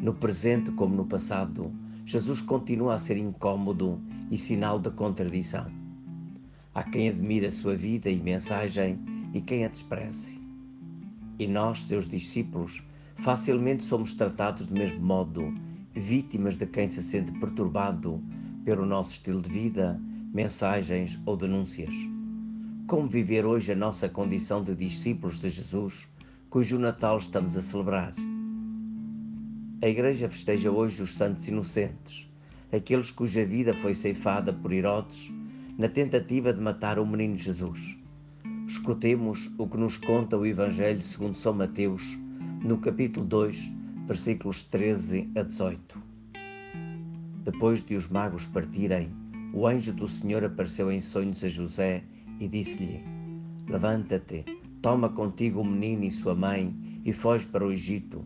No presente como no passado, Jesus continua a ser incômodo e sinal de contradição. Há quem admire a sua vida e mensagem e quem a despreze. E nós, seus discípulos, facilmente somos tratados do mesmo modo, vítimas de quem se sente perturbado pelo nosso estilo de vida, mensagens ou denúncias. Como viver hoje a nossa condição de discípulos de Jesus, cujo Natal estamos a celebrar? A Igreja festeja hoje os santos inocentes, aqueles cuja vida foi ceifada por Herodes na tentativa de matar o menino Jesus. Escutemos o que nos conta o Evangelho segundo São Mateus, no capítulo 2, versículos 13 a 18. Depois de os magos partirem, o anjo do Senhor apareceu em sonhos a José e disse-lhe: Levanta-te, toma contigo o menino e sua mãe e foge para o Egito.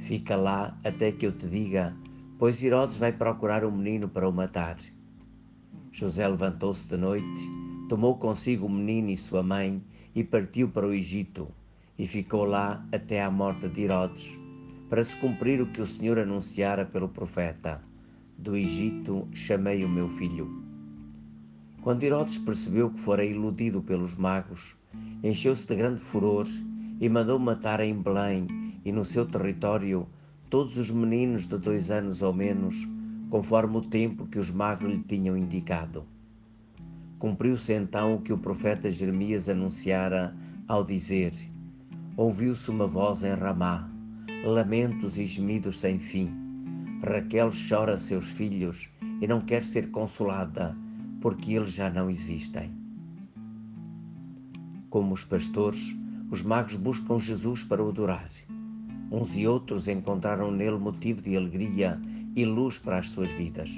Fica lá até que eu te diga, pois Herodes vai procurar o menino para o matar. José levantou-se de noite, tomou consigo o menino e sua mãe e partiu para o Egito e ficou lá até à morte de Herodes, para se cumprir o que o Senhor anunciara pelo profeta do Egito chamei o meu filho. Quando Herodes percebeu que fora iludido pelos magos, encheu-se de grande furor e mandou matar em Belém e no seu território todos os meninos de dois anos ou menos, conforme o tempo que os magos lhe tinham indicado. Cumpriu-se então o que o profeta Jeremias anunciara ao dizer: Ouviu-se uma voz em Ramá, lamentos e gemidos sem fim Raquel chora seus filhos e não quer ser consolada porque eles já não existem. Como os pastores, os magos buscam Jesus para o adorar. Uns e outros encontraram nele motivo de alegria e luz para as suas vidas.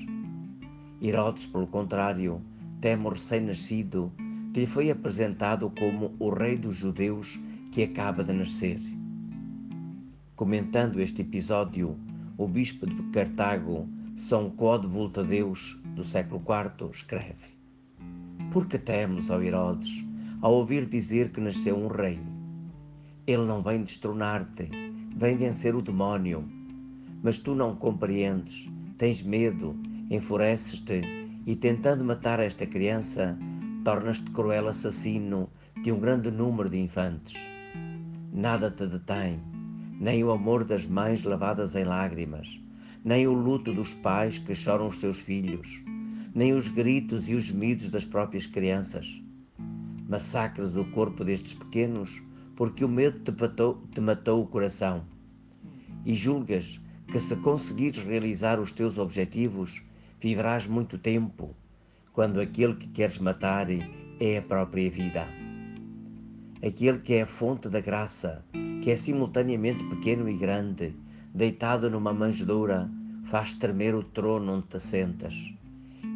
Herodes, pelo contrário, teme o recém-nascido que lhe foi apresentado como o rei dos judeus que acaba de nascer. Comentando este episódio, o bispo de Cartago, São Code Voltadeus, do século IV, escreve: Por que temos, ó Herodes, ao ouvir dizer que nasceu um rei? Ele não vem destronar-te, vem vencer o demónio. Mas tu não compreendes, tens medo, enfureces-te e, tentando matar esta criança, tornas-te cruel assassino de um grande número de infantes. Nada te detém nem o amor das mães lavadas em lágrimas, nem o luto dos pais que choram os seus filhos, nem os gritos e os gemidos das próprias crianças. Massacras o corpo destes pequenos porque o medo te matou, te matou o coração. E julgas que se conseguires realizar os teus objetivos, viverás muito tempo, quando aquele que queres matar é a própria vida. Aquele que é a fonte da graça, que é simultaneamente pequeno e grande, deitado numa manjedoura, faz tremer o trono onde te sentas.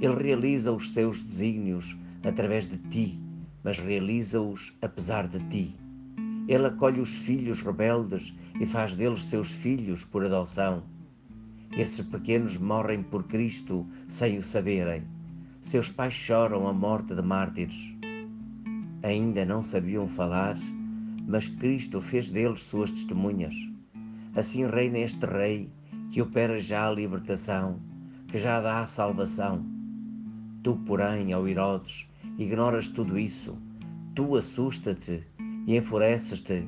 Ele realiza os seus desígnios através de ti, mas realiza-os apesar de ti. Ele acolhe os filhos rebeldes e faz deles seus filhos por adoção. Esses pequenos morrem por Cristo sem o saberem. Seus pais choram a morte de mártires. Ainda não sabiam falar mas Cristo fez deles suas testemunhas. Assim reina este Rei que opera já a libertação, que já dá a salvação. Tu, porém, ó Herodes, ignoras tudo isso. Tu assusta-te e enfureces-te,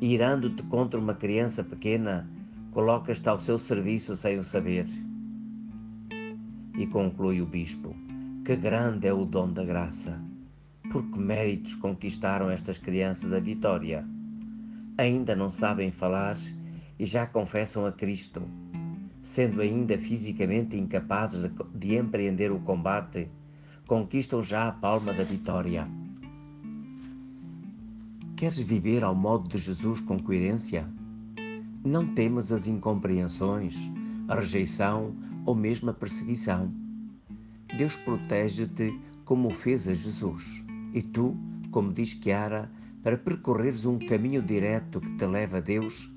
irando-te contra uma criança pequena, colocas-te ao seu serviço sem o saber. E conclui o bispo: Que grande é o dom da graça! Por que méritos conquistaram estas crianças a vitória? Ainda não sabem falar e já confessam a Cristo. Sendo ainda fisicamente incapazes de, de empreender o combate, conquistam já a palma da vitória. Queres viver ao modo de Jesus com coerência? Não temas as incompreensões, a rejeição ou mesmo a perseguição. Deus protege-te como fez a Jesus. E tu, como diz Chiara, para percorreres um caminho direto que te leva a Deus,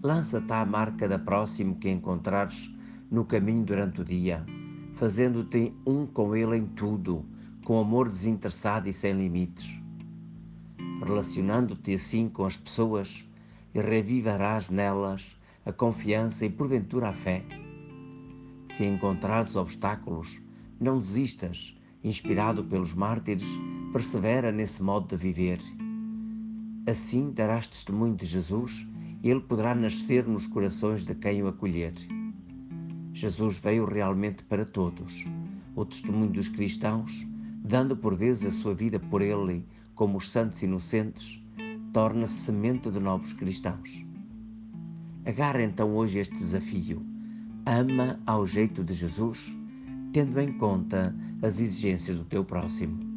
lança-te à marca da próximo que encontrares no caminho durante o dia, fazendo-te um com Ele em tudo, com amor desinteressado e sem limites. Relacionando-te assim com as pessoas, e revivarás nelas a confiança e, porventura, a fé? Se encontrares obstáculos, não desistas, inspirado pelos mártires, persevera nesse modo de viver. Assim darás testemunho de Jesus e ele poderá nascer nos corações de quem o acolher. Jesus veio realmente para todos. O testemunho dos cristãos, dando por vezes a sua vida por ele, como os santos inocentes, torna-se semente de novos cristãos. Agarra então hoje este desafio. Ama ao jeito de Jesus, tendo em conta as exigências do teu próximo.